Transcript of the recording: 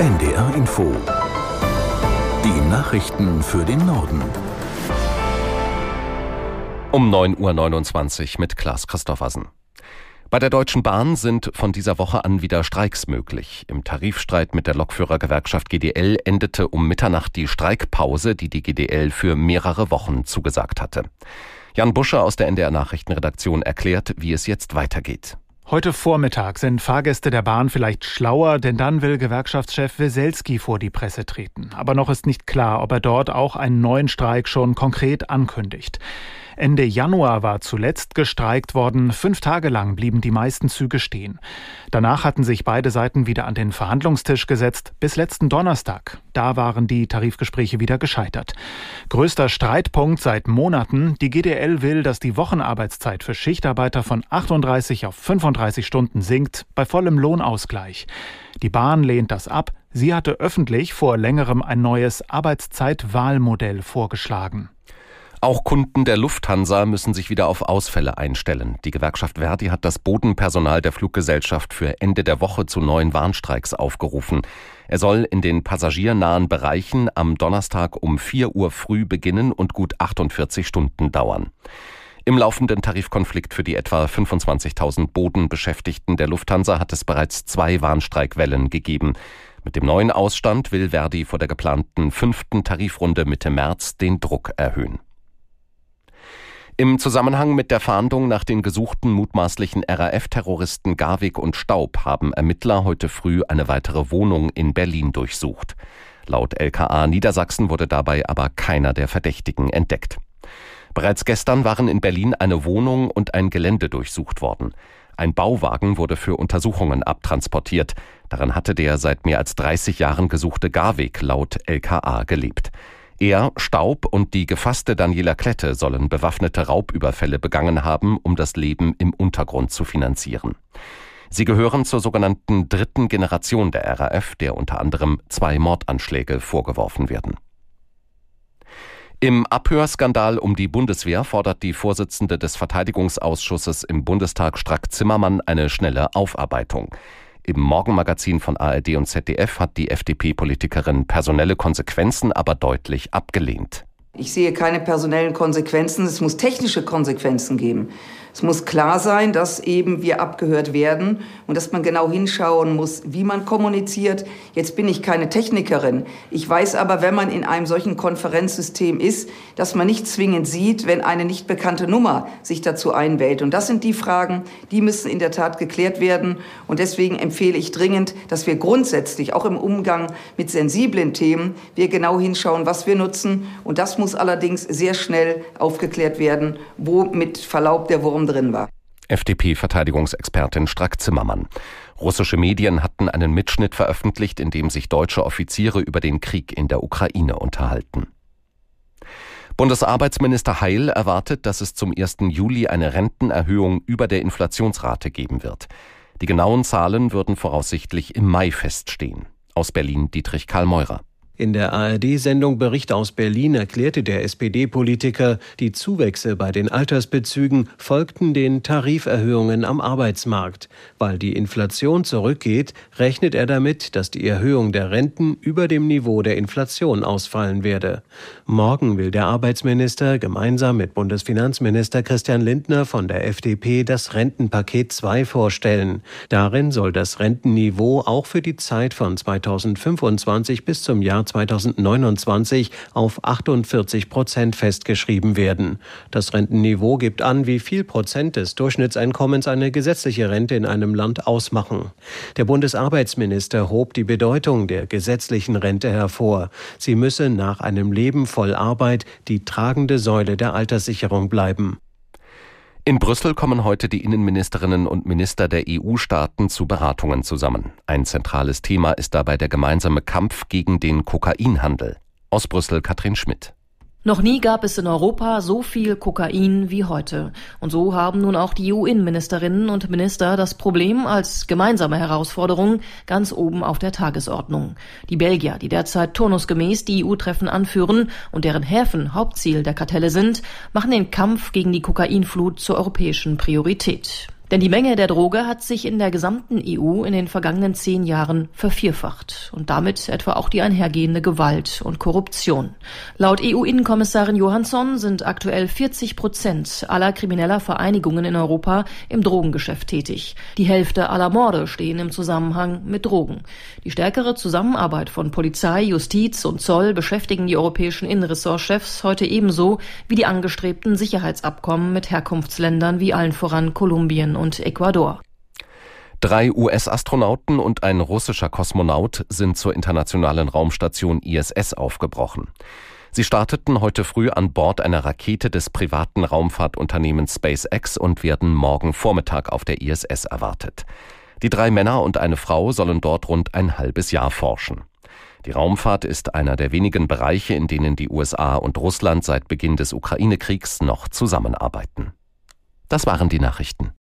NDR Info. Die Nachrichten für den Norden. Um 9.29 Uhr mit Klaas Christoffersen. Bei der Deutschen Bahn sind von dieser Woche an wieder Streiks möglich. Im Tarifstreit mit der Lokführergewerkschaft GDL endete um Mitternacht die Streikpause, die die GDL für mehrere Wochen zugesagt hatte. Jan Buscher aus der NDR Nachrichtenredaktion erklärt, wie es jetzt weitergeht. Heute Vormittag sind Fahrgäste der Bahn vielleicht schlauer, denn dann will Gewerkschaftschef Weselski vor die Presse treten. Aber noch ist nicht klar, ob er dort auch einen neuen Streik schon konkret ankündigt. Ende Januar war zuletzt gestreikt worden. Fünf Tage lang blieben die meisten Züge stehen. Danach hatten sich beide Seiten wieder an den Verhandlungstisch gesetzt, bis letzten Donnerstag. Da waren die Tarifgespräche wieder gescheitert. Größter Streitpunkt seit Monaten. Die GDL will, dass die Wochenarbeitszeit für Schichtarbeiter von 38 auf 35 Stunden sinkt, bei vollem Lohnausgleich. Die Bahn lehnt das ab. Sie hatte öffentlich vor längerem ein neues Arbeitszeitwahlmodell vorgeschlagen. Auch Kunden der Lufthansa müssen sich wieder auf Ausfälle einstellen. Die Gewerkschaft Verdi hat das Bodenpersonal der Fluggesellschaft für Ende der Woche zu neuen Warnstreiks aufgerufen. Er soll in den passagiernahen Bereichen am Donnerstag um 4 Uhr früh beginnen und gut 48 Stunden dauern. Im laufenden Tarifkonflikt für die etwa 25.000 Bodenbeschäftigten der Lufthansa hat es bereits zwei Warnstreikwellen gegeben. Mit dem neuen Ausstand will Verdi vor der geplanten fünften Tarifrunde Mitte März den Druck erhöhen. Im Zusammenhang mit der Fahndung nach den gesuchten mutmaßlichen RAF-Terroristen Garwig und Staub haben Ermittler heute früh eine weitere Wohnung in Berlin durchsucht. Laut LKA Niedersachsen wurde dabei aber keiner der Verdächtigen entdeckt. Bereits gestern waren in Berlin eine Wohnung und ein Gelände durchsucht worden. Ein Bauwagen wurde für Untersuchungen abtransportiert. Daran hatte der seit mehr als 30 Jahren gesuchte Garwig laut LKA gelebt. Er, Staub und die gefasste Daniela Klette sollen bewaffnete Raubüberfälle begangen haben, um das Leben im Untergrund zu finanzieren. Sie gehören zur sogenannten dritten Generation der RAF, der unter anderem zwei Mordanschläge vorgeworfen werden. Im Abhörskandal um die Bundeswehr fordert die Vorsitzende des Verteidigungsausschusses im Bundestag Strack Zimmermann eine schnelle Aufarbeitung. Im Morgenmagazin von ARD und ZDF hat die FDP-Politikerin personelle Konsequenzen aber deutlich abgelehnt. Ich sehe keine personellen Konsequenzen, es muss technische Konsequenzen geben. Es muss klar sein, dass eben wir abgehört werden und dass man genau hinschauen muss, wie man kommuniziert. Jetzt bin ich keine Technikerin. Ich weiß aber, wenn man in einem solchen Konferenzsystem ist, dass man nicht zwingend sieht, wenn eine nicht bekannte Nummer sich dazu einwählt. Und das sind die Fragen, die müssen in der Tat geklärt werden. Und deswegen empfehle ich dringend, dass wir grundsätzlich auch im Umgang mit sensiblen Themen wir genau hinschauen, was wir nutzen. Und das muss allerdings sehr schnell aufgeklärt werden, wo mit Verlaub der Wurm drin war. FDP-Verteidigungsexpertin Strack-Zimmermann. Russische Medien hatten einen Mitschnitt veröffentlicht, in dem sich deutsche Offiziere über den Krieg in der Ukraine unterhalten. Bundesarbeitsminister Heil erwartet, dass es zum 1. Juli eine Rentenerhöhung über der Inflationsrate geben wird. Die genauen Zahlen würden voraussichtlich im Mai feststehen. Aus Berlin Dietrich Karl Meurer. In der ARD-Sendung Bericht aus Berlin erklärte der SPD-Politiker, die Zuwächse bei den Altersbezügen folgten den Tariferhöhungen am Arbeitsmarkt. Weil die Inflation zurückgeht, rechnet er damit, dass die Erhöhung der Renten über dem Niveau der Inflation ausfallen werde. Morgen will der Arbeitsminister gemeinsam mit Bundesfinanzminister Christian Lindner von der FDP das Rentenpaket 2 vorstellen. Darin soll das Rentenniveau auch für die Zeit von 2025 bis zum Jahr 2029 auf 48 Prozent festgeschrieben werden. Das Rentenniveau gibt an, wie viel Prozent des Durchschnittseinkommens eine gesetzliche Rente in einem Land ausmachen. Der Bundesarbeitsminister hob die Bedeutung der gesetzlichen Rente hervor. Sie müsse nach einem Leben voll Arbeit die tragende Säule der Alterssicherung bleiben. In Brüssel kommen heute die Innenministerinnen und Minister der EU-Staaten zu Beratungen zusammen. Ein zentrales Thema ist dabei der gemeinsame Kampf gegen den Kokainhandel. Aus Brüssel Katrin Schmidt. Noch nie gab es in Europa so viel Kokain wie heute. Und so haben nun auch die EU-Innenministerinnen und Minister das Problem als gemeinsame Herausforderung ganz oben auf der Tagesordnung. Die Belgier, die derzeit turnusgemäß die EU-Treffen anführen und deren Häfen Hauptziel der Kartelle sind, machen den Kampf gegen die Kokainflut zur europäischen Priorität. Denn die Menge der Droge hat sich in der gesamten EU in den vergangenen zehn Jahren vervierfacht und damit etwa auch die einhergehende Gewalt und Korruption. Laut EU-Innenkommissarin Johansson sind aktuell 40 Prozent aller krimineller Vereinigungen in Europa im Drogengeschäft tätig. Die Hälfte aller Morde stehen im Zusammenhang mit Drogen. Die stärkere Zusammenarbeit von Polizei, Justiz und Zoll beschäftigen die europäischen Innenressortchefs heute ebenso wie die angestrebten Sicherheitsabkommen mit Herkunftsländern wie allen voran Kolumbien und Ecuador. Drei US-Astronauten und ein russischer Kosmonaut sind zur internationalen Raumstation ISS aufgebrochen. Sie starteten heute früh an Bord einer Rakete des privaten Raumfahrtunternehmens SpaceX und werden morgen Vormittag auf der ISS erwartet. Die drei Männer und eine Frau sollen dort rund ein halbes Jahr forschen. Die Raumfahrt ist einer der wenigen Bereiche, in denen die USA und Russland seit Beginn des Ukraine-Kriegs noch zusammenarbeiten. Das waren die Nachrichten.